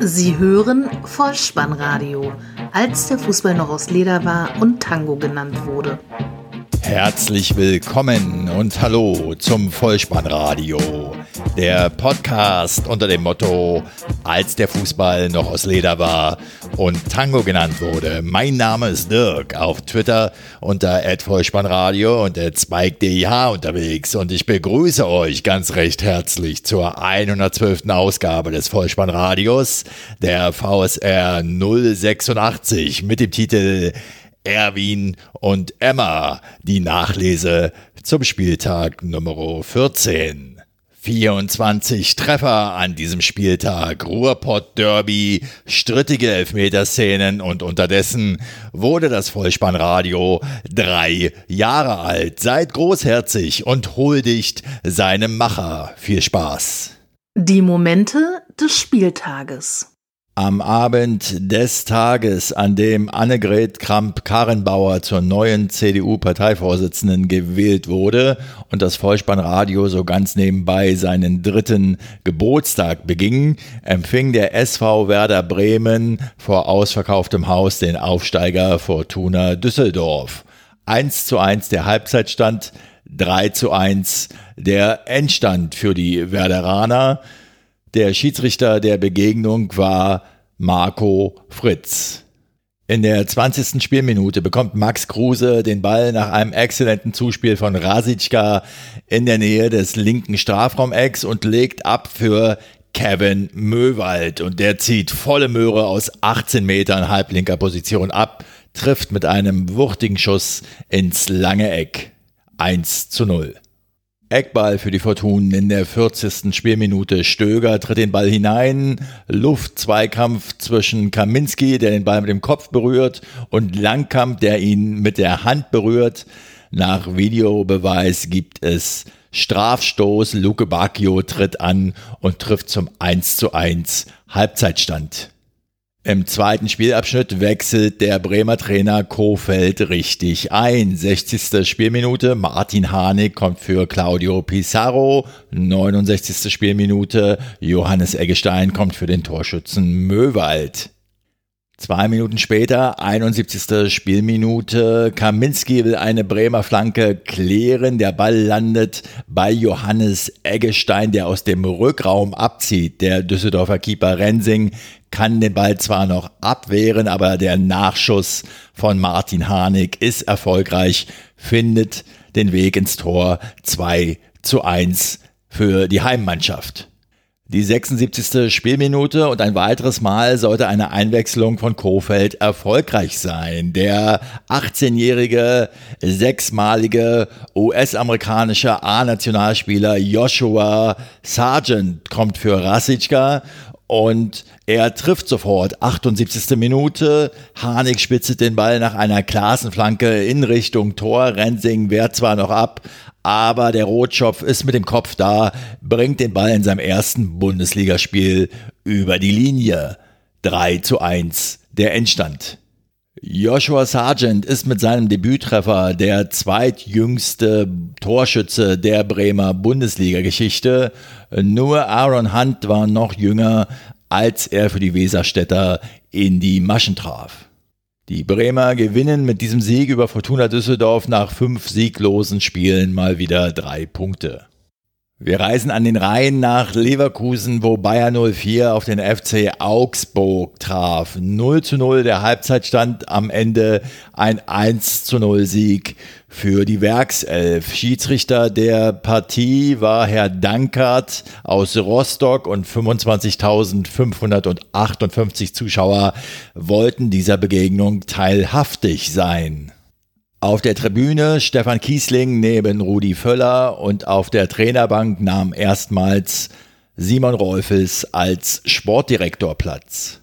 Sie hören Vollspannradio, als der Fußball noch aus Leder war und Tango genannt wurde. Herzlich willkommen und hallo zum Vollspannradio, der Podcast unter dem Motto, als der Fußball noch aus Leder war und Tango genannt wurde. Mein Name ist Dirk, auf Twitter unter @vollspannradio und @spike_dh unterwegs und ich begrüße euch ganz recht herzlich zur 112. Ausgabe des Vollspannradios, der VSR 086 mit dem Titel Erwin und Emma, die Nachlese zum Spieltag Nummer 14. 24 Treffer an diesem Spieltag, Ruhrpott-Derby, strittige Elfmeterszenen und unterdessen wurde das Vollspannradio drei Jahre alt. Seid großherzig und huldigt seinem Macher. Viel Spaß. Die Momente des Spieltages. Am Abend des Tages, an dem Annegret Kramp-Karrenbauer zur neuen CDU-Parteivorsitzenden gewählt wurde und das Vollspannradio so ganz nebenbei seinen dritten Geburtstag beging, empfing der SV Werder Bremen vor ausverkauftem Haus den Aufsteiger Fortuna Düsseldorf. 1 zu 1 der Halbzeitstand, 3 zu 1 der Endstand für die Werderaner. Der Schiedsrichter der Begegnung war Marco Fritz. In der 20. Spielminute bekommt Max Kruse den Ball nach einem exzellenten Zuspiel von Rasicka in der Nähe des linken Strafraumecks und legt ab für Kevin Möwald. Und der zieht volle Möhre aus 18 Metern halblinker Position ab, trifft mit einem wuchtigen Schuss ins lange Eck. 1 zu 0. Eckball für die Fortunen in der 40. Spielminute. Stöger tritt den Ball hinein. Luftzweikampf zwischen Kaminski, der den Ball mit dem Kopf berührt, und Langkamp, der ihn mit der Hand berührt. Nach Videobeweis gibt es Strafstoß. Luke Bacchio tritt an und trifft zum 1 zu 1 Halbzeitstand. Im zweiten Spielabschnitt wechselt der Bremer Trainer Kofeld richtig ein. 60. Spielminute, Martin Harnik kommt für Claudio Pizarro. 69. Spielminute, Johannes Eggestein kommt für den Torschützen Möwald. Zwei Minuten später, 71. Spielminute, Kaminski will eine Bremer Flanke klären. Der Ball landet bei Johannes Eggestein, der aus dem Rückraum abzieht. Der Düsseldorfer Keeper Rensing kann den Ball zwar noch abwehren, aber der Nachschuss von Martin Harnik ist erfolgreich, findet den Weg ins Tor 2 zu 1 für die Heimmannschaft. Die 76. Spielminute und ein weiteres Mal sollte eine Einwechslung von Kofeld erfolgreich sein. Der 18-jährige, sechsmalige US-amerikanische A-Nationalspieler Joshua Sargent kommt für Rasicka und er trifft sofort. 78. Minute. Harnik spitzet den Ball nach einer Klassenflanke in Richtung Tor. Rensing wehrt zwar noch ab, aber der Rotschopf ist mit dem Kopf da, bringt den Ball in seinem ersten Bundesligaspiel über die Linie. 3 zu 1 der Endstand. Joshua Sargent ist mit seinem Debüttreffer der zweitjüngste Torschütze der Bremer Bundesliga-Geschichte. Nur Aaron Hunt war noch jünger, als er für die Weserstädter in die Maschen traf. Die Bremer gewinnen mit diesem Sieg über Fortuna Düsseldorf nach fünf sieglosen Spielen mal wieder drei Punkte. Wir reisen an den Rhein nach Leverkusen, wo Bayer 04 auf den FC Augsburg traf. 0 zu 0 der Halbzeitstand am Ende ein 1 zu 0 Sieg für die Werkself. Schiedsrichter der Partie war Herr Dankert aus Rostock und 25.558 Zuschauer wollten dieser Begegnung teilhaftig sein. Auf der Tribüne Stefan Kiesling neben Rudi Völler und auf der Trainerbank nahm erstmals Simon Rolfes als Sportdirektor Platz.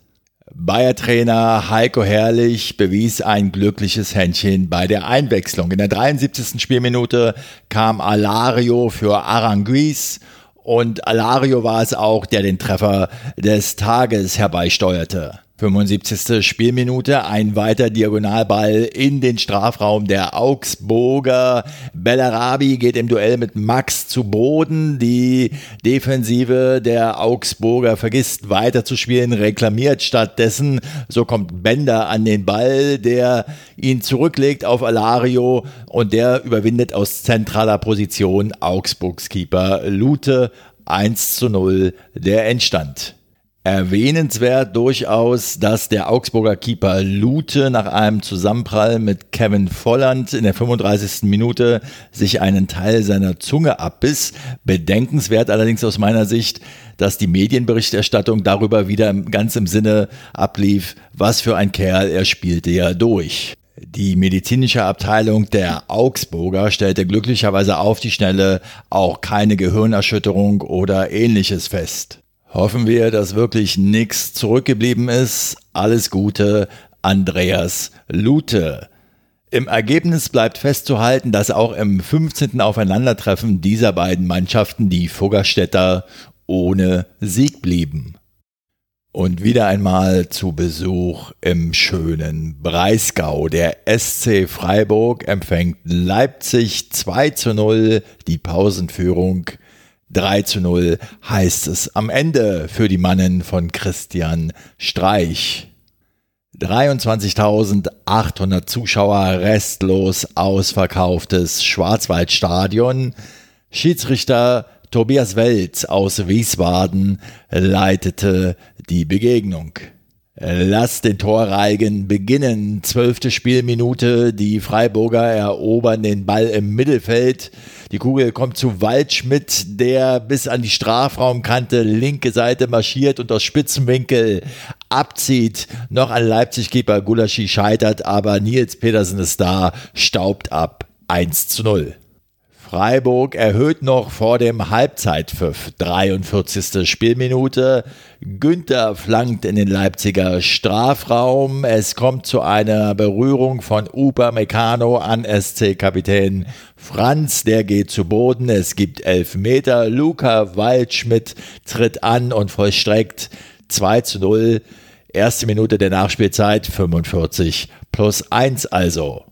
Bayer-Trainer Heiko Herrlich bewies ein glückliches Händchen bei der Einwechslung. In der 73. Spielminute kam Alario für Aranguiz und Alario war es auch, der den Treffer des Tages herbeisteuerte. 75. Spielminute, ein weiter Diagonalball in den Strafraum der Augsburger. Bellarabi geht im Duell mit Max zu Boden. Die Defensive der Augsburger vergisst weiterzuspielen, reklamiert stattdessen. So kommt Bender an den Ball, der ihn zurücklegt auf Alario und der überwindet aus zentraler Position Augsburgs Keeper Lute 1 zu 0 der Endstand. Erwähnenswert durchaus, dass der Augsburger Keeper Lute nach einem Zusammenprall mit Kevin Volland in der 35. Minute sich einen Teil seiner Zunge abbiss. Bedenkenswert allerdings aus meiner Sicht, dass die Medienberichterstattung darüber wieder ganz im Sinne ablief, was für ein Kerl, er spielte ja durch. Die medizinische Abteilung der Augsburger stellte glücklicherweise auf die Schnelle auch keine Gehirnerschütterung oder ähnliches fest. Hoffen wir, dass wirklich nichts zurückgeblieben ist. Alles Gute, Andreas Lute. Im Ergebnis bleibt festzuhalten, dass auch im 15. Aufeinandertreffen dieser beiden Mannschaften die Fuggerstädter ohne Sieg blieben. Und wieder einmal zu Besuch im schönen Breisgau. Der SC Freiburg empfängt Leipzig 2 zu 0, die Pausenführung 3 zu 0 heißt es am Ende für die Mannen von Christian Streich. 23.800 Zuschauer, restlos ausverkauftes Schwarzwaldstadion. Schiedsrichter Tobias Welz aus Wiesbaden leitete die Begegnung. Lass den Torreigen beginnen. Zwölfte Spielminute. Die Freiburger erobern den Ball im Mittelfeld. Die Kugel kommt zu Waldschmidt, der bis an die Strafraumkante linke Seite marschiert und aus Spitzenwinkel abzieht. Noch an Leipzig-Keeper Gulaschi scheitert, aber Nils Petersen ist da, staubt ab. 1 zu 0. Freiburg erhöht noch vor dem Halbzeitpfiff. 43. Spielminute. Günther flankt in den Leipziger Strafraum. Es kommt zu einer Berührung von Upamecano an SC-Kapitän Franz. Der geht zu Boden. Es gibt elf Meter. Luca Waldschmidt tritt an und vollstreckt 2 zu 0. Erste Minute der Nachspielzeit 45 plus 1 also.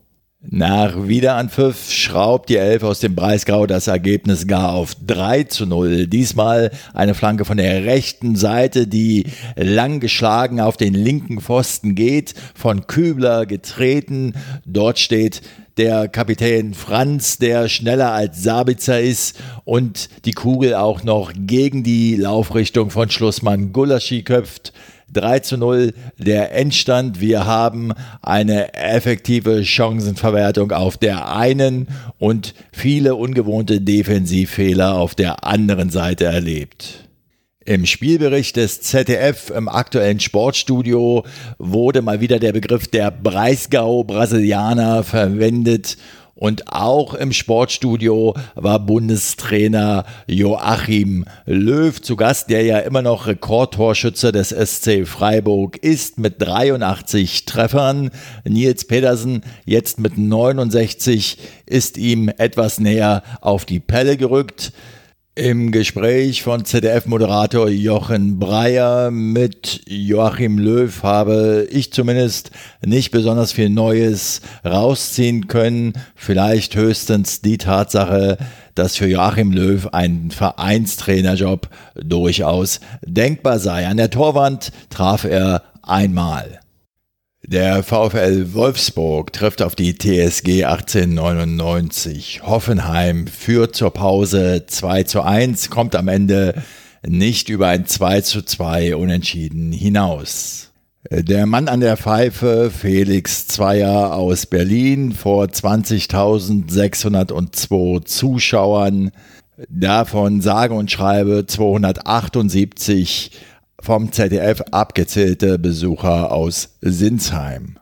Nach Wiederanpfiff schraubt die Elf aus dem Breisgau das Ergebnis gar auf 3 zu 0. Diesmal eine Flanke von der rechten Seite, die lang geschlagen auf den linken Pfosten geht, von Kübler getreten. Dort steht der Kapitän Franz, der schneller als Sabitzer ist und die Kugel auch noch gegen die Laufrichtung von Schlussmann Gulaschi köpft. 3 zu 0 der Endstand. Wir haben eine effektive Chancenverwertung auf der einen und viele ungewohnte Defensivfehler auf der anderen Seite erlebt. Im Spielbericht des ZDF im aktuellen Sportstudio wurde mal wieder der Begriff der Breisgau-Brasilianer verwendet und auch im Sportstudio war Bundestrainer Joachim Löw zu Gast, der ja immer noch Rekordtorschütze des SC Freiburg ist mit 83 Treffern. Nils Pedersen jetzt mit 69 ist ihm etwas näher auf die Pelle gerückt. Im Gespräch von ZDF-Moderator Jochen Breyer mit Joachim Löw habe ich zumindest nicht besonders viel Neues rausziehen können. Vielleicht höchstens die Tatsache, dass für Joachim Löw ein Vereinstrainerjob durchaus denkbar sei. An der Torwand traf er einmal. Der VfL Wolfsburg trifft auf die TSG 1899. Hoffenheim führt zur Pause 2 zu 1, kommt am Ende nicht über ein 2 zu 2 unentschieden hinaus. Der Mann an der Pfeife, Felix Zweier aus Berlin, vor 20.602 Zuschauern, davon sage und schreibe 278 vom ZDF abgezählte Besucher aus Sinsheim.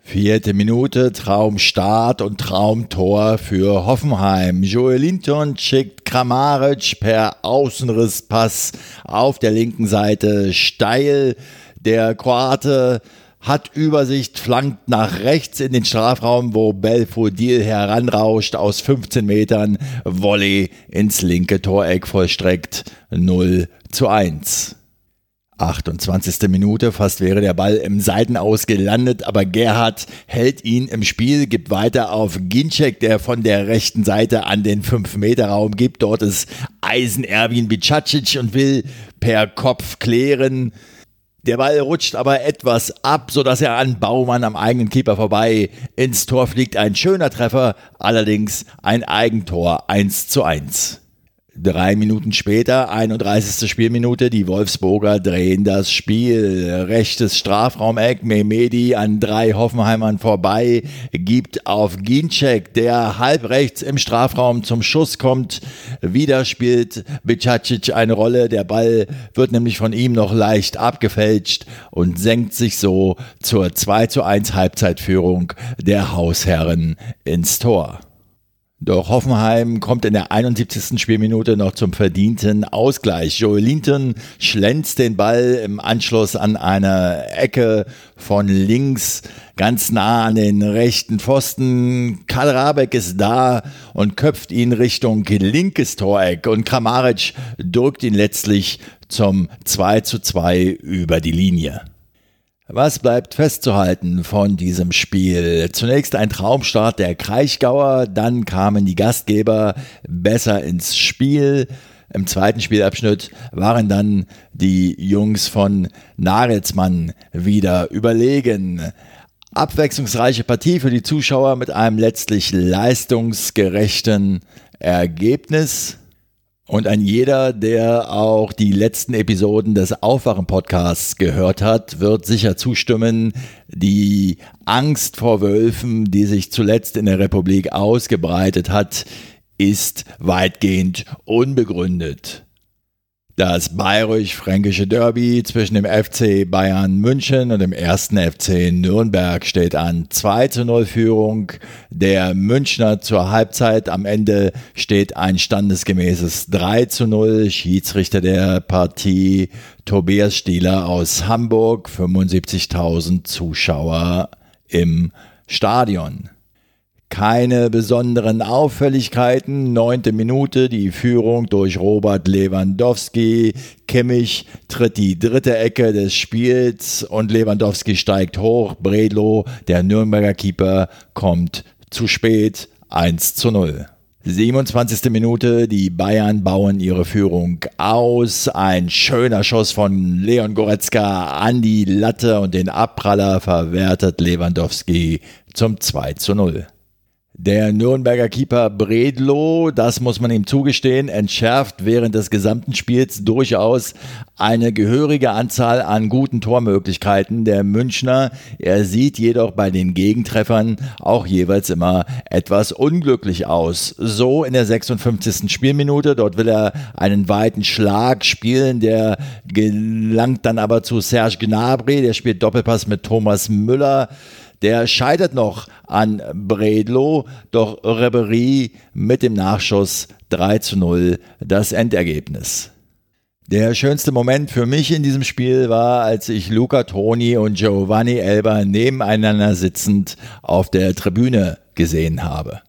Vierte Minute, Traumstart und Traumtor für Hoffenheim. Joel Linton schickt Kramaric per Außenrisspass auf der linken Seite steil. Der Kroate hat Übersicht, flankt nach rechts in den Strafraum, wo Belfodil heranrauscht aus 15 Metern. Volley ins linke Toreck vollstreckt 0 zu 1. 28. Minute, fast wäre der Ball im Seitenaus gelandet, aber Gerhard hält ihn im Spiel, gibt weiter auf Ginczek, der von der rechten Seite an den 5-Meter-Raum gibt. Dort ist Eisen Erwin Bicacic und will per Kopf klären. Der Ball rutscht aber etwas ab, sodass er an Baumann am eigenen Keeper vorbei ins Tor fliegt. Ein schöner Treffer, allerdings ein Eigentor 1 zu 1. Drei Minuten später, 31. Spielminute, die Wolfsburger drehen das Spiel. Rechtes Strafraumeck, Mehmedi an drei Hoffenheimern vorbei, gibt auf Ginczek, der halb rechts im Strafraum zum Schuss kommt. Wieder spielt Bicacic eine Rolle. Der Ball wird nämlich von ihm noch leicht abgefälscht und senkt sich so zur 2 zu 1 Halbzeitführung der Hausherren ins Tor. Doch Hoffenheim kommt in der 71. Spielminute noch zum verdienten Ausgleich. Joel Linton schlänzt den Ball im Anschluss an eine Ecke von links ganz nah an den rechten Pfosten. Karl Rabeck ist da und köpft ihn Richtung linkes Toreck und Kramaric drückt ihn letztlich zum 2 zu 2 über die Linie. Was bleibt festzuhalten von diesem Spiel? Zunächst ein Traumstart der Kraichgauer, dann kamen die Gastgeber besser ins Spiel. Im zweiten Spielabschnitt waren dann die Jungs von Nagelsmann wieder überlegen. Abwechslungsreiche Partie für die Zuschauer mit einem letztlich leistungsgerechten Ergebnis. Und ein jeder, der auch die letzten Episoden des Aufwachen-Podcasts gehört hat, wird sicher zustimmen, die Angst vor Wölfen, die sich zuletzt in der Republik ausgebreitet hat, ist weitgehend unbegründet. Das bayerisch-fränkische Derby zwischen dem FC Bayern München und dem ersten FC Nürnberg steht an. 2 zu 0 Führung der Münchner zur Halbzeit. Am Ende steht ein standesgemäßes 3 zu 0. Schiedsrichter der Partie Tobias Stieler aus Hamburg. 75.000 Zuschauer im Stadion. Keine besonderen Auffälligkeiten. Neunte Minute, die Führung durch Robert Lewandowski. Kimmich tritt die dritte Ecke des Spiels und Lewandowski steigt hoch. Bredlo, der Nürnberger Keeper, kommt zu spät. 1 zu 0. 27. Minute, die Bayern bauen ihre Führung aus. Ein schöner Schuss von Leon Goretzka an die Latte und den Abpraller verwertet Lewandowski zum 2 zu 0. Der Nürnberger Keeper Bredlo, das muss man ihm zugestehen, entschärft während des gesamten Spiels durchaus eine gehörige Anzahl an guten Tormöglichkeiten der Münchner. Er sieht jedoch bei den Gegentreffern auch jeweils immer etwas unglücklich aus. So in der 56. Spielminute, dort will er einen weiten Schlag spielen, der gelangt dann aber zu Serge Gnabry, der spielt Doppelpass mit Thomas Müller. Der scheitert noch an Bredlo, doch Ribery mit dem Nachschuss 3 zu 0 das Endergebnis. Der schönste Moment für mich in diesem Spiel war, als ich Luca Toni und Giovanni Elba nebeneinander sitzend auf der Tribüne gesehen habe.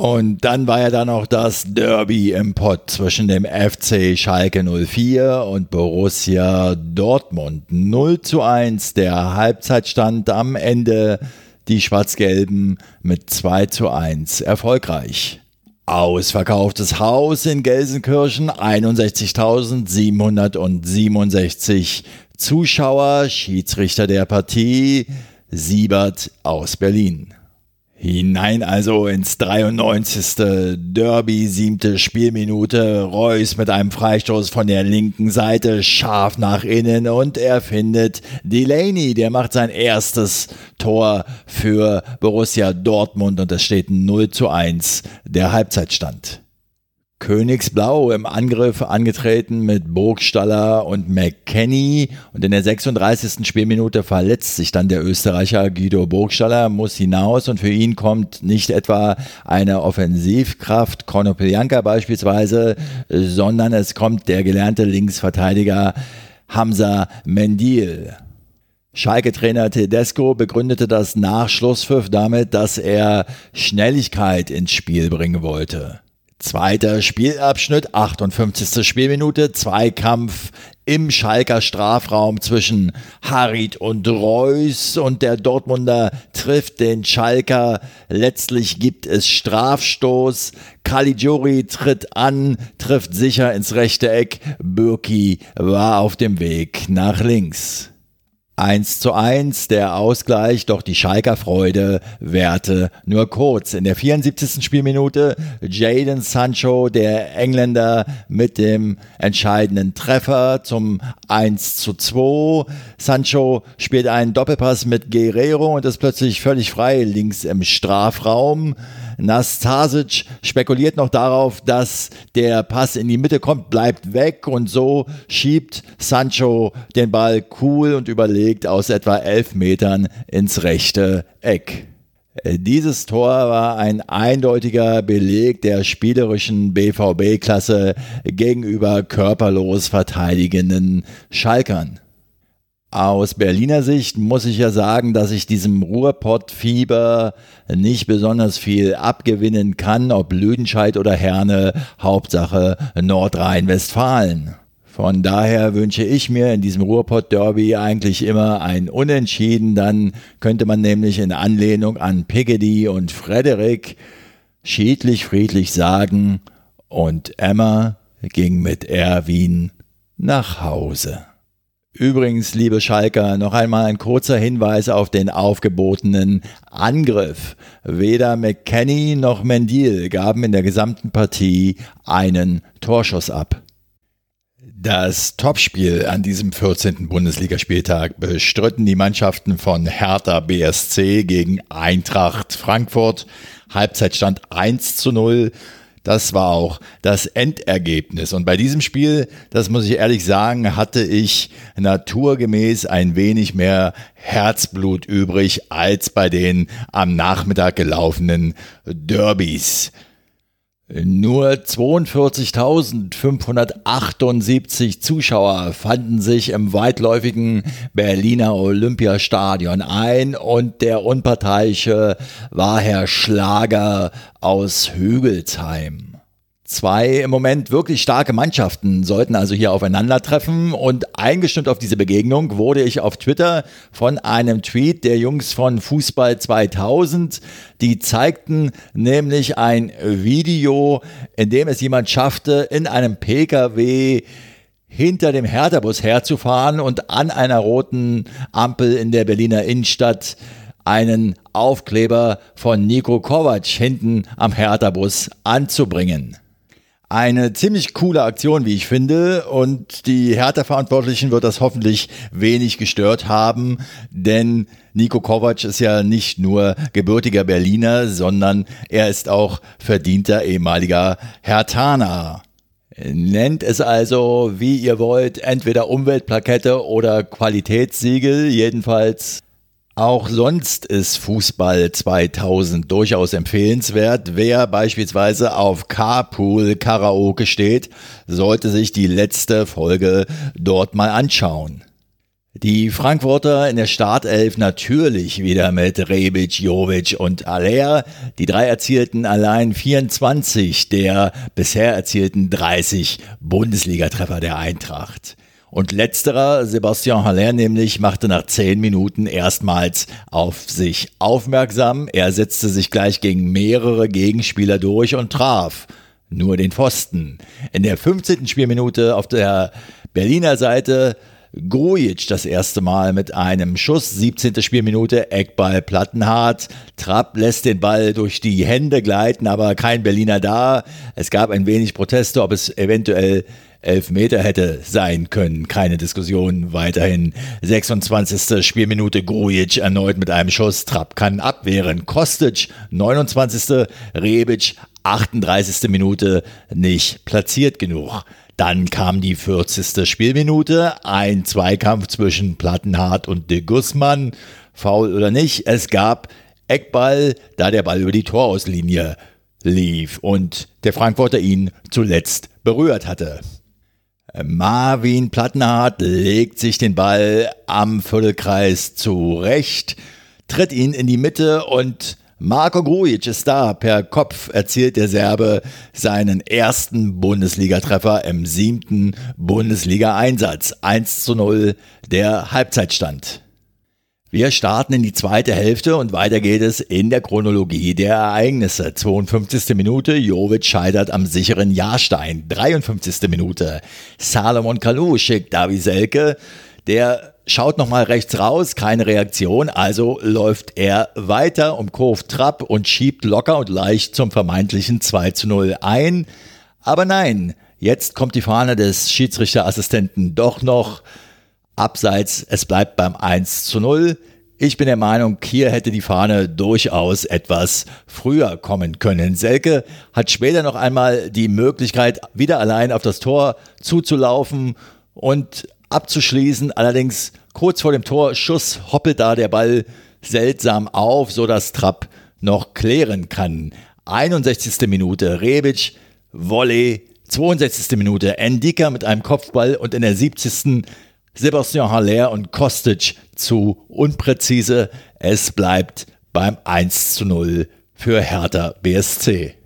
Und dann war ja da noch das Derby im Pott zwischen dem FC Schalke 04 und Borussia Dortmund. 0 zu 1 der Halbzeitstand am Ende. Die Schwarz-Gelben mit 2 zu 1 erfolgreich. Ausverkauftes Haus in Gelsenkirchen, 61.767 Zuschauer, Schiedsrichter der Partie, Siebert aus Berlin. Hinein also ins 93. Derby, siebte Spielminute. Reus mit einem Freistoß von der linken Seite, scharf nach innen und er findet Delaney. Der macht sein erstes Tor für Borussia Dortmund und es steht 0 zu 1 der Halbzeitstand. Königsblau im Angriff angetreten mit Burgstaller und McKenny und in der 36. Spielminute verletzt sich dann der Österreicher Guido Burgstaller, muss hinaus und für ihn kommt nicht etwa eine Offensivkraft, Konopeljanka beispielsweise, sondern es kommt der gelernte Linksverteidiger Hamza Mendil. Schalke-Trainer Tedesco begründete das Nachschlusspfiff damit, dass er Schnelligkeit ins Spiel bringen wollte. Zweiter Spielabschnitt, 58. Spielminute, Zweikampf im Schalker Strafraum zwischen Harit und Reus und der Dortmunder trifft den Schalker. Letztlich gibt es Strafstoß. Caligiuri tritt an, trifft sicher ins rechte Eck. Bürki war auf dem Weg nach links. 1 zu 1 der Ausgleich, doch die Schalker Freude währte nur kurz. In der 74. Spielminute Jaden Sancho, der Engländer, mit dem entscheidenden Treffer zum 1 zu 2. Sancho spielt einen Doppelpass mit Guerrero und ist plötzlich völlig frei links im Strafraum. Nastasic spekuliert noch darauf, dass der Pass in die Mitte kommt, bleibt weg und so schiebt Sancho den Ball cool und überlegt aus etwa elf Metern ins rechte Eck. Dieses Tor war ein eindeutiger Beleg der spielerischen BVB-Klasse gegenüber körperlos verteidigenden Schalkern. Aus Berliner Sicht muss ich ja sagen, dass ich diesem Ruhrpott-Fieber nicht besonders viel abgewinnen kann, ob Lüdenscheid oder Herne, Hauptsache Nordrhein-Westfalen. Von daher wünsche ich mir in diesem Ruhrpott-Derby eigentlich immer ein Unentschieden, dann könnte man nämlich in Anlehnung an Piggedy und Frederik schiedlich friedlich sagen, und Emma ging mit Erwin nach Hause. Übrigens, liebe Schalker, noch einmal ein kurzer Hinweis auf den aufgebotenen Angriff. Weder McKenny noch Mendil gaben in der gesamten Partie einen Torschuss ab. Das Topspiel an diesem 14. Bundesligaspieltag bestritten die Mannschaften von Hertha BSC gegen Eintracht Frankfurt. Halbzeitstand 1 zu 0. Das war auch das Endergebnis. Und bei diesem Spiel, das muss ich ehrlich sagen, hatte ich naturgemäß ein wenig mehr Herzblut übrig als bei den am Nachmittag gelaufenen Derbys. Nur 42.578 Zuschauer fanden sich im weitläufigen Berliner Olympiastadion ein und der Unparteiische war Herr Schlager aus Hügelsheim. Zwei im Moment wirklich starke Mannschaften sollten also hier aufeinandertreffen und eingestimmt auf diese Begegnung wurde ich auf Twitter von einem Tweet der Jungs von Fußball 2000, die zeigten nämlich ein Video, in dem es jemand schaffte, in einem PKW hinter dem Hertha-Bus herzufahren und an einer roten Ampel in der Berliner Innenstadt einen Aufkleber von Nico Kovac hinten am Hertha-Bus anzubringen. Eine ziemlich coole Aktion, wie ich finde. Und die Hertha-Verantwortlichen wird das hoffentlich wenig gestört haben, denn Nico Kovac ist ja nicht nur gebürtiger Berliner, sondern er ist auch verdienter ehemaliger Hertaner. Nennt es also, wie ihr wollt, entweder Umweltplakette oder Qualitätssiegel. Jedenfalls auch sonst ist Fußball 2000 durchaus empfehlenswert. Wer beispielsweise auf Carpool Karaoke steht, sollte sich die letzte Folge dort mal anschauen. Die Frankfurter in der Startelf natürlich wieder mit Rebic, Jovic und Aller. Die drei erzielten allein 24 der bisher erzielten 30 Bundesligatreffer der Eintracht. Und letzterer, Sebastian Haller nämlich, machte nach zehn Minuten erstmals auf sich aufmerksam. Er setzte sich gleich gegen mehrere Gegenspieler durch und traf nur den Pfosten. In der 15. Spielminute auf der Berliner Seite Grujic das erste Mal mit einem Schuss, 17. Spielminute, Eckball Plattenhardt. Trapp lässt den Ball durch die Hände gleiten, aber kein Berliner da. Es gab ein wenig Proteste, ob es eventuell Elfmeter hätte sein können. Keine Diskussion. Weiterhin 26. Spielminute Grujic erneut mit einem Schuss. Trapp kann abwehren. Kostic 29. Rebic 38. Minute nicht platziert genug. Dann kam die 40. Spielminute, ein Zweikampf zwischen Plattenhardt und de Guzman. Faul oder nicht, es gab Eckball, da der Ball über die Torauslinie lief und der Frankfurter ihn zuletzt berührt hatte. Marvin Plattenhardt legt sich den Ball am Viertelkreis zurecht, tritt ihn in die Mitte und Marco Grujic ist da. Per Kopf erzielt der Serbe seinen ersten Bundesligatreffer im siebten Bundesliga-Einsatz. 1 zu 0 der Halbzeitstand. Wir starten in die zweite Hälfte und weiter geht es in der Chronologie der Ereignisse. 52. Minute, Jovic scheitert am sicheren Jahrstein. 53. Minute, Salomon Kalou schickt Davi Selke. Der schaut nochmal rechts raus, keine Reaktion, also läuft er weiter, umkurvt Trapp und schiebt locker und leicht zum vermeintlichen 2 zu 0 ein. Aber nein, jetzt kommt die Fahne des Schiedsrichterassistenten doch noch abseits. Es bleibt beim 1 zu 0. Ich bin der Meinung, hier hätte die Fahne durchaus etwas früher kommen können. Selke hat später noch einmal die Möglichkeit, wieder allein auf das Tor zuzulaufen und abzuschließen. Allerdings kurz vor dem Torschuss hoppelt da der Ball seltsam auf, sodass Trapp noch klären kann. 61. Minute Rebic, Volley, 62. Minute Endika mit einem Kopfball und in der 70. Sebastian Haller und Kostic zu unpräzise. Es bleibt beim 1 zu 0 für Hertha BSC.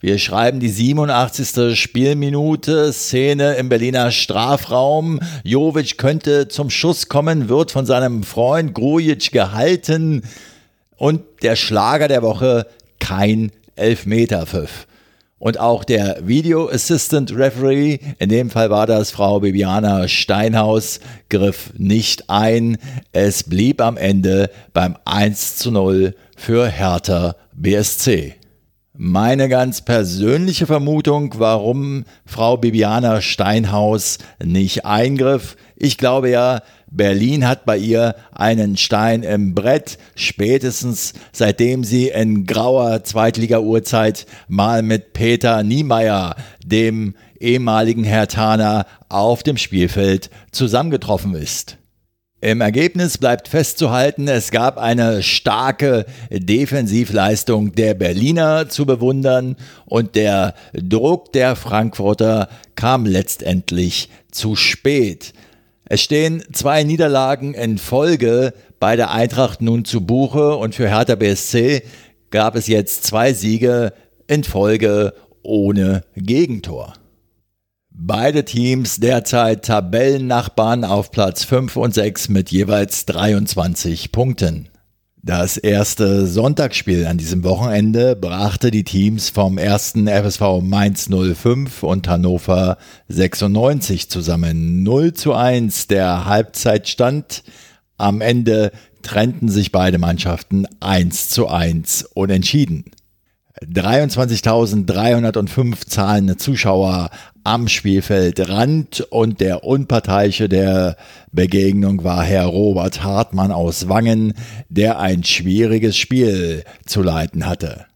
Wir schreiben die 87. Spielminute, Szene im Berliner Strafraum. Jovic könnte zum Schuss kommen, wird von seinem Freund Grujic gehalten und der Schlager der Woche kein Elfmeterpfiff. Und auch der Video Assistant Referee, in dem Fall war das Frau Bibiana Steinhaus, griff nicht ein. Es blieb am Ende beim 1 zu 0 für Hertha BSC. Meine ganz persönliche Vermutung, warum Frau Bibiana Steinhaus nicht eingriff. Ich glaube ja, Berlin hat bei ihr einen Stein im Brett, spätestens seitdem sie in grauer Zweitliga-Uhrzeit mal mit Peter Niemeyer, dem ehemaligen Hertaner, auf dem Spielfeld zusammengetroffen ist. Im Ergebnis bleibt festzuhalten, es gab eine starke Defensivleistung der Berliner zu bewundern und der Druck der Frankfurter kam letztendlich zu spät. Es stehen zwei Niederlagen in Folge bei der Eintracht nun zu Buche und für Hertha BSC gab es jetzt zwei Siege in Folge ohne Gegentor. Beide Teams derzeit Tabellennachbarn auf Platz 5 und 6 mit jeweils 23 Punkten. Das erste Sonntagsspiel an diesem Wochenende brachte die Teams vom ersten FSV Mainz 05 und Hannover 96 zusammen. 0 zu 1 der Halbzeitstand. Am Ende trennten sich beide Mannschaften 1 zu 1 unentschieden. 23.305 zahlende Zuschauer am Spielfeldrand und der Unparteiische der Begegnung war Herr Robert Hartmann aus Wangen, der ein schwieriges Spiel zu leiten hatte.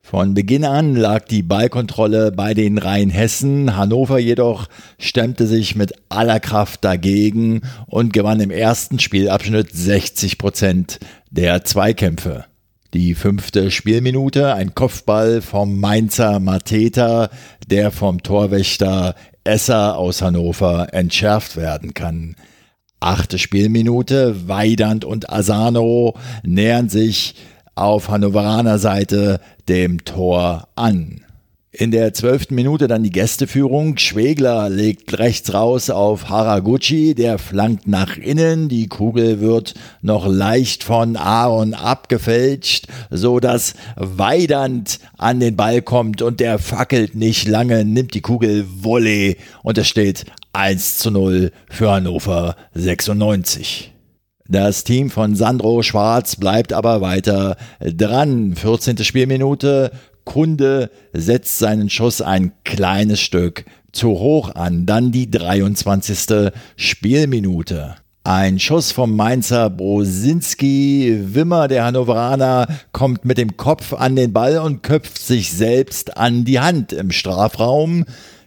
Von Beginn an lag die Ballkontrolle bei den Rheinhessen, Hannover jedoch stemmte sich mit aller Kraft dagegen und gewann im ersten Spielabschnitt 60 Prozent der Zweikämpfe. Die fünfte Spielminute, ein Kopfball vom Mainzer Mateta, der vom Torwächter Esser aus Hannover entschärft werden kann. Achte Spielminute, Weidand und Asano nähern sich auf Hannoveraner Seite dem Tor an. In der zwölften Minute dann die Gästeführung. Schwegler legt rechts raus auf Haraguchi, der flankt nach innen. Die Kugel wird noch leicht von Aaron abgefälscht, so dass Weidand an den Ball kommt und der fackelt nicht lange, nimmt die Kugel Volley und es steht 1 zu 0 für Hannover 96. Das Team von Sandro Schwarz bleibt aber weiter dran. 14. Spielminute. Kunde setzt seinen Schuss ein kleines Stück zu hoch an. Dann die 23. Spielminute. Ein Schuss vom Mainzer Brosinski. Wimmer, der Hannoveraner, kommt mit dem Kopf an den Ball und köpft sich selbst an die Hand im Strafraum.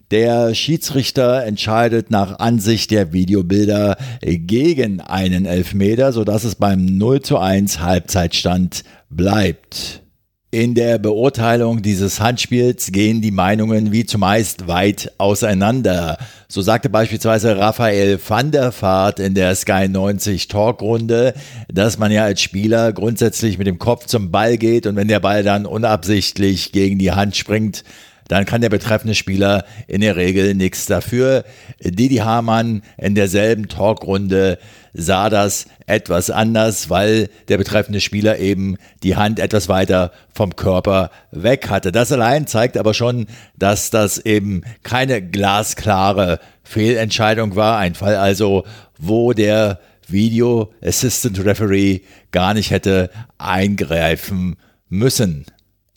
Der Schiedsrichter entscheidet nach Ansicht der Videobilder gegen einen Elfmeter, sodass es beim 0 zu 1 Halbzeitstand bleibt. In der Beurteilung dieses Handspiels gehen die Meinungen wie zumeist weit auseinander. So sagte beispielsweise Raphael van der Vaart in der Sky 90 Talkrunde, dass man ja als Spieler grundsätzlich mit dem Kopf zum Ball geht und wenn der Ball dann unabsichtlich gegen die Hand springt, dann kann der betreffende Spieler in der Regel nichts dafür. Didi Hamann in derselben Talkrunde sah das etwas anders, weil der betreffende Spieler eben die Hand etwas weiter vom Körper weg hatte. Das allein zeigt aber schon, dass das eben keine glasklare Fehlentscheidung war. Ein Fall also, wo der Video Assistant Referee gar nicht hätte eingreifen müssen.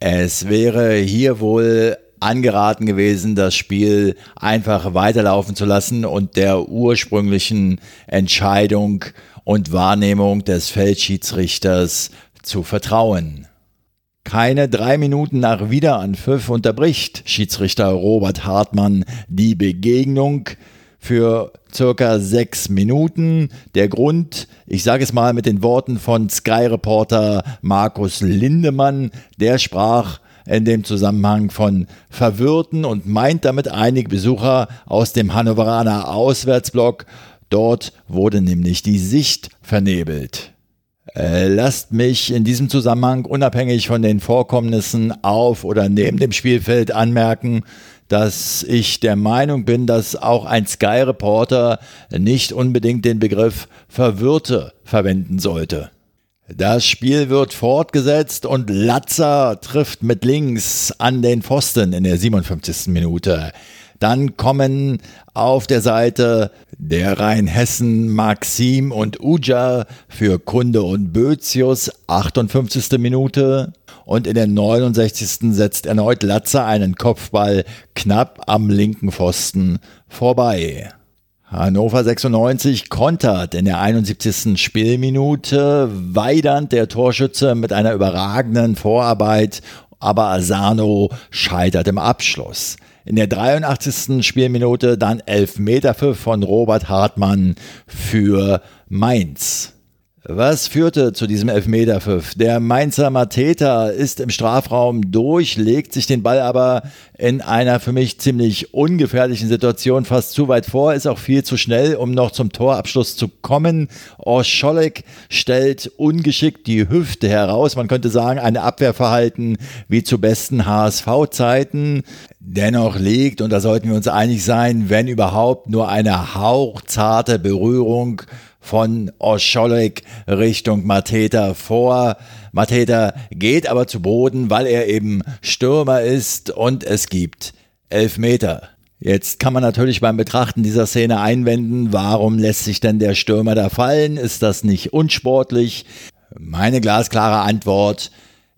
Es wäre hier wohl angeraten gewesen, das Spiel einfach weiterlaufen zu lassen und der ursprünglichen Entscheidung und Wahrnehmung des Feldschiedsrichters zu vertrauen. Keine drei Minuten nach Wiederanpfiff unterbricht Schiedsrichter Robert Hartmann die Begegnung für circa sechs Minuten. Der Grund, ich sage es mal mit den Worten von Sky-Reporter Markus Lindemann, der sprach in dem Zusammenhang von verwirrten und meint damit einige Besucher aus dem Hannoveraner Auswärtsblock. Dort wurde nämlich die Sicht vernebelt. Äh, lasst mich in diesem Zusammenhang unabhängig von den Vorkommnissen auf oder neben dem Spielfeld anmerken, dass ich der Meinung bin, dass auch ein Sky-Reporter nicht unbedingt den Begriff Verwirrte verwenden sollte. Das Spiel wird fortgesetzt und Latzer trifft mit links an den Pfosten in der 57. Minute. Dann kommen auf der Seite der Rheinhessen Maxim und Uja für Kunde und Bözius 58. Minute. Und in der 69. setzt erneut Latzer einen Kopfball knapp am linken Pfosten vorbei. Hannover 96 kontert in der 71. Spielminute. Weidand, der Torschütze, mit einer überragenden Vorarbeit, aber Asano scheitert im Abschluss. In der 83. Spielminute dann Elfmeterpfiff von Robert Hartmann für Mainz. Was führte zu diesem Elfmeterpfiff? Der Mainzer Mateta ist im Strafraum durch, legt sich den Ball aber in einer für mich ziemlich ungefährlichen Situation fast zu weit vor, ist auch viel zu schnell, um noch zum Torabschluss zu kommen. Oscholek stellt ungeschickt die Hüfte heraus. Man könnte sagen, ein Abwehrverhalten wie zu besten HSV-Zeiten. Dennoch liegt, und da sollten wir uns einig sein, wenn überhaupt nur eine hauchzarte Berührung von Oscholek Richtung Mateta vor. Mateta geht aber zu Boden, weil er eben Stürmer ist und es gibt elf Meter. Jetzt kann man natürlich beim Betrachten dieser Szene einwenden, warum lässt sich denn der Stürmer da fallen? Ist das nicht unsportlich? Meine glasklare Antwort,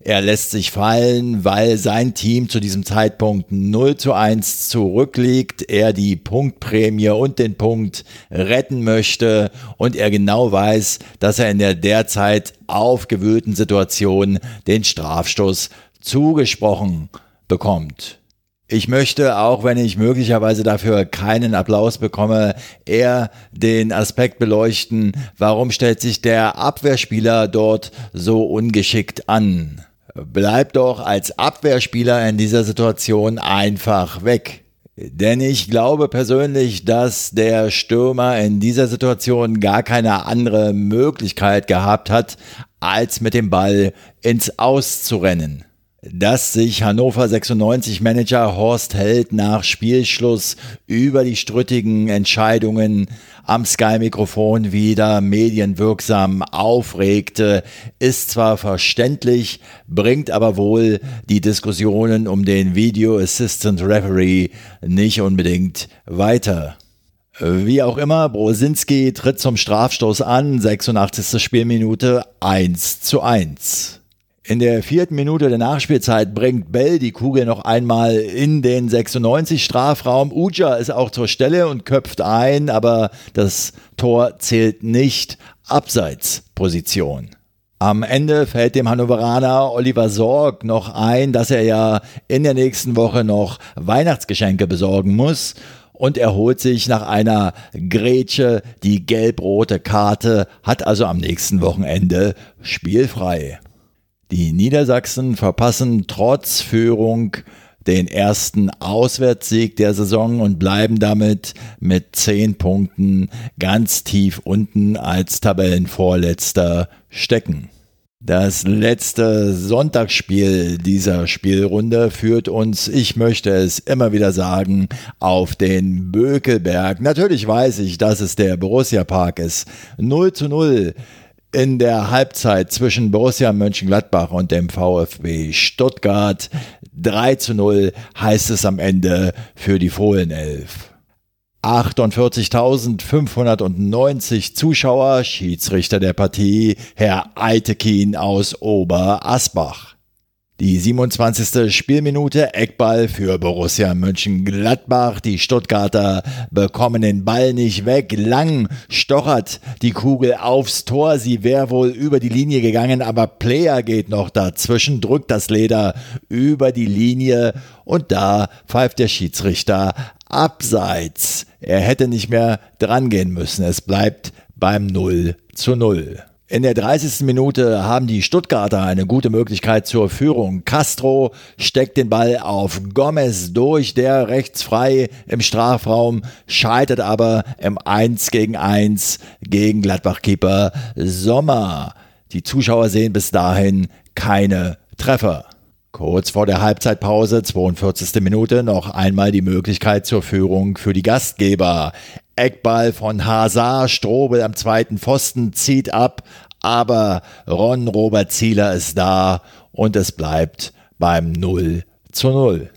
er lässt sich fallen, weil sein Team zu diesem Zeitpunkt 0 zu 1 zurückliegt, er die Punktprämie und den Punkt retten möchte und er genau weiß, dass er in der derzeit aufgewühlten Situation den Strafstoß zugesprochen bekommt. Ich möchte, auch wenn ich möglicherweise dafür keinen Applaus bekomme, eher den Aspekt beleuchten, warum stellt sich der Abwehrspieler dort so ungeschickt an bleib doch als Abwehrspieler in dieser Situation einfach weg. Denn ich glaube persönlich, dass der Stürmer in dieser Situation gar keine andere Möglichkeit gehabt hat, als mit dem Ball ins Aus zu rennen dass sich Hannover 96 Manager Horst Held nach Spielschluss über die strittigen Entscheidungen am Sky-Mikrofon wieder medienwirksam aufregte, ist zwar verständlich, bringt aber wohl die Diskussionen um den Video Assistant Referee nicht unbedingt weiter. Wie auch immer, Brosinski tritt zum Strafstoß an, 86. Spielminute 1 zu 1. In der vierten Minute der Nachspielzeit bringt Bell die Kugel noch einmal in den 96 Strafraum. Uja ist auch zur Stelle und köpft ein, aber das Tor zählt nicht. Abseitsposition. Am Ende fällt dem Hannoveraner Oliver Sorg noch ein, dass er ja in der nächsten Woche noch Weihnachtsgeschenke besorgen muss und er holt sich nach einer Grätsche die gelb-rote Karte, hat also am nächsten Wochenende spielfrei. Die Niedersachsen verpassen trotz Führung den ersten Auswärtssieg der Saison und bleiben damit mit zehn Punkten ganz tief unten als Tabellenvorletzter stecken. Das letzte Sonntagsspiel dieser Spielrunde führt uns, ich möchte es immer wieder sagen, auf den Bökelberg. Natürlich weiß ich, dass es der Borussia Park ist. 0 zu 0 in der Halbzeit zwischen Borussia Mönchengladbach und dem VfB Stuttgart. 3 zu 0 heißt es am Ende für die Fohlenelf. 48.590 Zuschauer, Schiedsrichter der Partie, Herr Eitekin aus Oberasbach. Die 27. Spielminute, Eckball für Borussia Mönchengladbach. Die Stuttgarter bekommen den Ball nicht weg. Lang stochert die Kugel aufs Tor. Sie wäre wohl über die Linie gegangen, aber Player geht noch dazwischen, drückt das Leder über die Linie und da pfeift der Schiedsrichter abseits. Er hätte nicht mehr drangehen müssen. Es bleibt beim 0 zu 0. In der 30. Minute haben die Stuttgarter eine gute Möglichkeit zur Führung. Castro steckt den Ball auf Gomez durch, der rechts frei im Strafraum, scheitert aber im 1 gegen 1 gegen Gladbach-Keeper Sommer. Die Zuschauer sehen bis dahin keine Treffer. Kurz vor der Halbzeitpause, 42. Minute, noch einmal die Möglichkeit zur Führung für die Gastgeber. Eckball von Hazard, Strobel am zweiten Pfosten zieht ab, aber Ron Robert Zieler ist da und es bleibt beim 0 zu 0.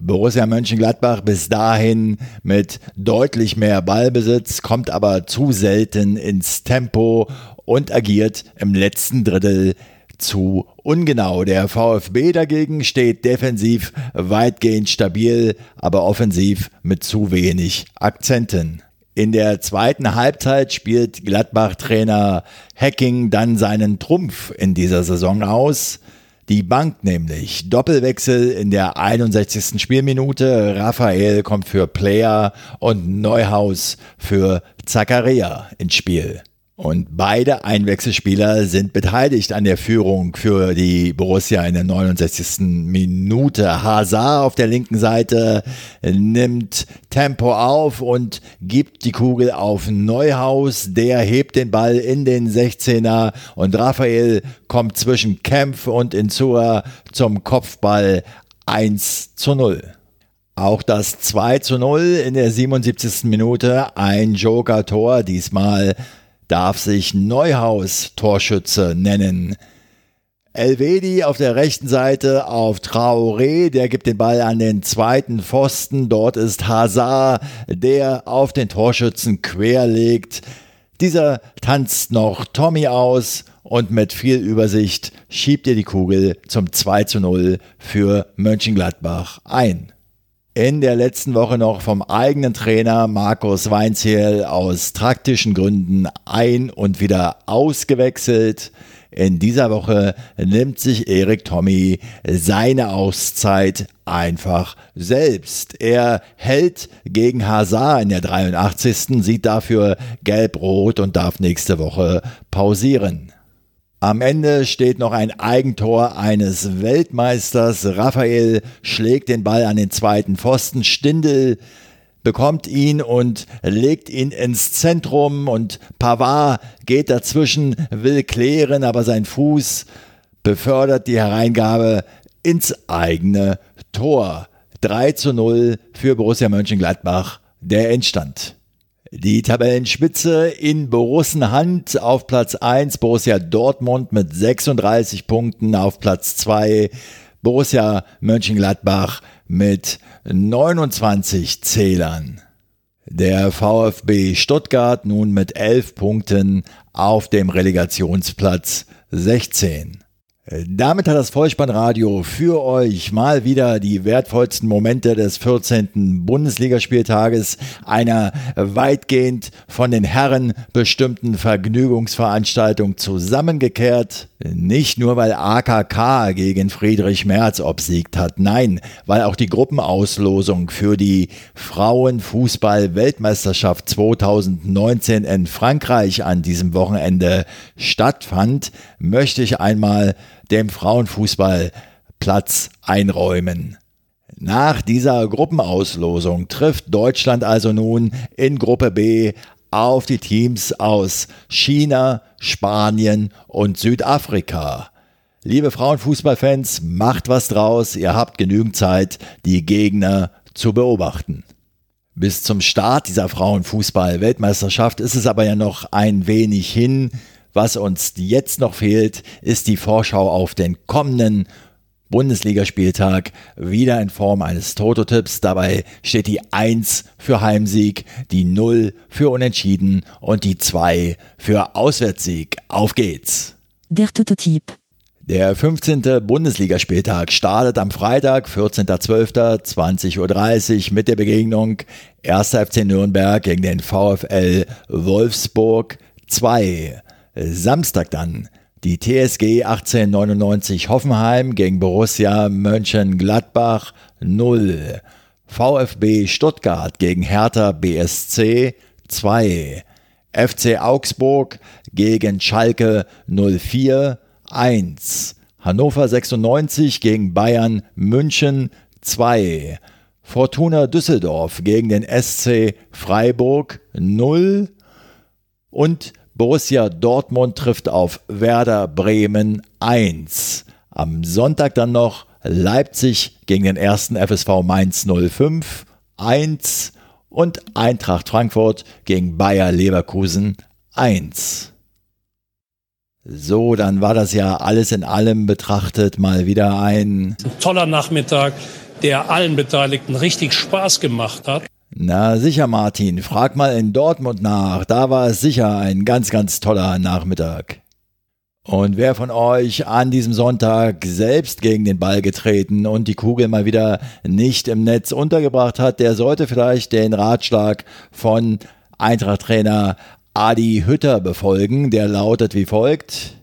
Borussia Mönchengladbach bis dahin mit deutlich mehr Ballbesitz, kommt aber zu selten ins Tempo und agiert im letzten Drittel zu ungenau. Der VfB dagegen steht defensiv weitgehend stabil, aber offensiv mit zu wenig Akzenten. In der zweiten Halbzeit spielt Gladbach-Trainer Hacking dann seinen Trumpf in dieser Saison aus. Die Bank nämlich. Doppelwechsel in der 61. Spielminute. Raphael kommt für Player und Neuhaus für Zakaria ins Spiel. Und beide Einwechselspieler sind beteiligt an der Führung für die Borussia in der 69. Minute. Hazard auf der linken Seite nimmt Tempo auf und gibt die Kugel auf Neuhaus. Der hebt den Ball in den 16er und Raphael kommt zwischen Kempf und Insua zum Kopfball 1 zu 0. Auch das 2 zu 0 in der 77. Minute, ein Joker-Tor, diesmal darf sich Neuhaus Torschütze nennen. Elvedi auf der rechten Seite auf Traoré, der gibt den Ball an den zweiten Pfosten. Dort ist Hazard, der auf den Torschützen querlegt. Dieser tanzt noch Tommy aus und mit viel Übersicht schiebt er die Kugel zum 2 zu 0 für Mönchengladbach ein in der letzten Woche noch vom eigenen Trainer Markus Weinziel aus taktischen Gründen ein- und wieder ausgewechselt. In dieser Woche nimmt sich Erik Tommy seine Auszeit einfach selbst. Er hält gegen Hazard in der 83. sieht dafür gelb-rot und darf nächste Woche pausieren. Am Ende steht noch ein Eigentor eines Weltmeisters. Raphael schlägt den Ball an den zweiten Pfosten. Stindel bekommt ihn und legt ihn ins Zentrum und Pavard geht dazwischen, will klären, aber sein Fuß befördert die Hereingabe ins eigene Tor. 3 zu 0 für Borussia Mönchengladbach, der Endstand. Die Tabellenspitze in Borussenhand auf Platz 1, Borussia Dortmund mit 36 Punkten auf Platz 2, Borussia Mönchengladbach mit 29 Zählern. Der VfB Stuttgart nun mit 11 Punkten auf dem Relegationsplatz 16. Damit hat das Vollspannradio für euch mal wieder die wertvollsten Momente des 14. Bundesligaspieltages einer weitgehend von den Herren bestimmten Vergnügungsveranstaltung zusammengekehrt. Nicht nur, weil AKK gegen Friedrich Merz obsiegt hat, nein, weil auch die Gruppenauslosung für die Frauenfußball-Weltmeisterschaft 2019 in Frankreich an diesem Wochenende stattfand, möchte ich einmal dem Frauenfußball Platz einräumen. Nach dieser Gruppenauslosung trifft Deutschland also nun in Gruppe B auf die Teams aus China, Spanien und Südafrika. Liebe Frauenfußballfans, macht was draus, ihr habt genügend Zeit, die Gegner zu beobachten. Bis zum Start dieser Frauenfußball-Weltmeisterschaft ist es aber ja noch ein wenig hin. Was uns jetzt noch fehlt, ist die Vorschau auf den kommenden Bundesligaspieltag wieder in Form eines Toto-Tipps. Dabei steht die 1 für Heimsieg, die 0 für Unentschieden und die 2 für Auswärtssieg. Auf geht's! Der Toto-Tipp. Der 15. Bundesligaspieltag startet am Freitag, 14.12.20.30 Uhr mit der Begegnung 1. FC Nürnberg gegen den VfL Wolfsburg 2. Samstag dann die TSG 1899 Hoffenheim gegen Borussia Mönchengladbach 0. VfB Stuttgart gegen Hertha BSC 2. FC Augsburg gegen Schalke 04 1. Hannover 96 gegen Bayern München 2. Fortuna Düsseldorf gegen den SC Freiburg 0. Und Borussia Dortmund trifft auf Werder Bremen 1. Am Sonntag dann noch Leipzig gegen den ersten FSV Mainz 05 1 und Eintracht Frankfurt gegen Bayer Leverkusen 1. So, dann war das ja alles in allem betrachtet mal wieder ein toller Nachmittag, der allen Beteiligten richtig Spaß gemacht hat. Na sicher, Martin, frag mal in Dortmund nach. Da war es sicher ein ganz, ganz toller Nachmittag. Und wer von euch an diesem Sonntag selbst gegen den Ball getreten und die Kugel mal wieder nicht im Netz untergebracht hat, der sollte vielleicht den Ratschlag von Eintracht-Trainer Adi Hütter befolgen. Der lautet wie folgt.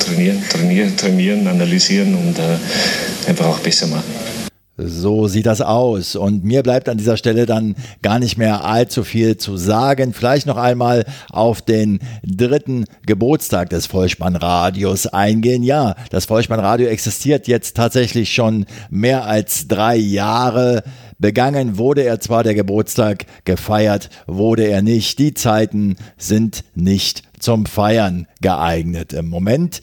Trainieren, trainieren, trainieren, analysieren und äh, einfach auch besser machen. So sieht das aus. Und mir bleibt an dieser Stelle dann gar nicht mehr allzu viel zu sagen. Vielleicht noch einmal auf den dritten Geburtstag des Vollspannradios eingehen. Ja, das Vollspannradio existiert jetzt tatsächlich schon mehr als drei Jahre. Begangen wurde er zwar der Geburtstag, gefeiert wurde er nicht. Die Zeiten sind nicht zum Feiern geeignet im Moment.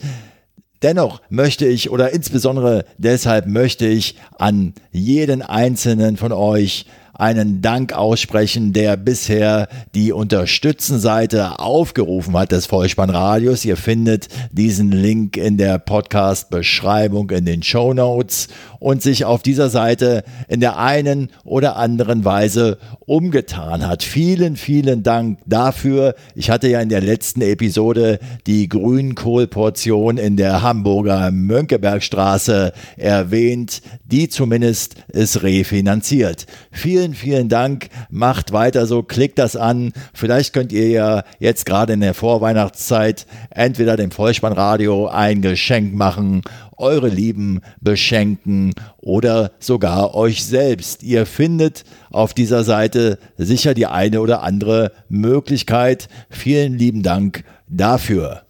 Dennoch möchte ich oder insbesondere deshalb möchte ich an jeden einzelnen von euch einen Dank aussprechen, der bisher die Unterstützenseite aufgerufen hat des Vollspannradios. Ihr findet diesen Link in der Podcast-Beschreibung in den Show Notes und sich auf dieser Seite in der einen oder anderen Weise umgetan hat. Vielen, vielen Dank dafür. Ich hatte ja in der letzten Episode die Grünkohlportion in der Hamburger Mönckebergstraße erwähnt, die zumindest ist refinanziert. Vielen, vielen Dank. Macht weiter so, klickt das an. Vielleicht könnt ihr ja jetzt gerade in der Vorweihnachtszeit entweder dem Vollspannradio ein Geschenk machen eure Lieben beschenken oder sogar euch selbst. Ihr findet auf dieser Seite sicher die eine oder andere Möglichkeit. Vielen lieben Dank dafür.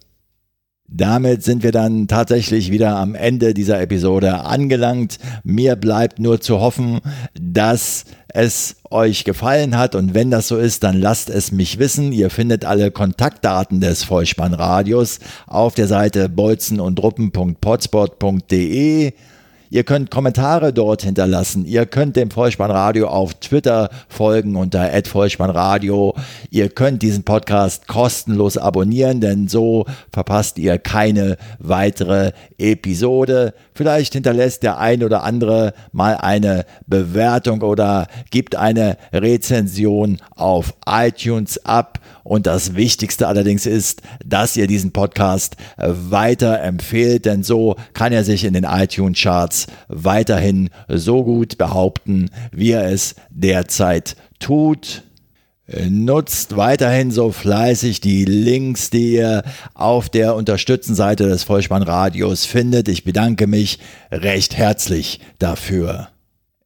Damit sind wir dann tatsächlich wieder am Ende dieser Episode angelangt. Mir bleibt nur zu hoffen, dass es euch gefallen hat und wenn das so ist, dann lasst es mich wissen. Ihr findet alle Kontaktdaten des Vollspannradios auf der Seite bolzenundruppen.potspot.de. Ihr könnt Kommentare dort hinterlassen. Ihr könnt dem Vollspannradio auf Twitter folgen unter @vollspannradio. Ihr könnt diesen Podcast kostenlos abonnieren, denn so verpasst ihr keine weitere Episode. Vielleicht hinterlässt der ein oder andere mal eine Bewertung oder gibt eine Rezension auf iTunes ab. Und das Wichtigste allerdings ist, dass ihr diesen Podcast weiter empfehlt, denn so kann er sich in den weiterhin so gut behaupten, wie er es derzeit tut. Nutzt weiterhin so fleißig die Links, die ihr auf der Unterstützenseite des Vollspannradios findet. Ich bedanke mich recht herzlich dafür.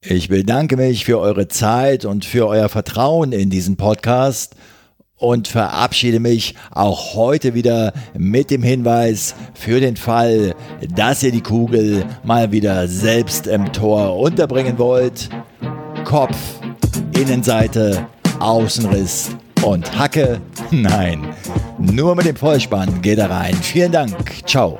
Ich bedanke mich für eure Zeit und für euer Vertrauen in diesen Podcast und verabschiede mich auch heute wieder mit dem Hinweis für den Fall, dass ihr die Kugel mal wieder selbst im Tor unterbringen wollt. Kopf, Innenseite, Außenriss und Hacke? Nein, nur mit dem Vollspann geht er rein. Vielen Dank. Ciao.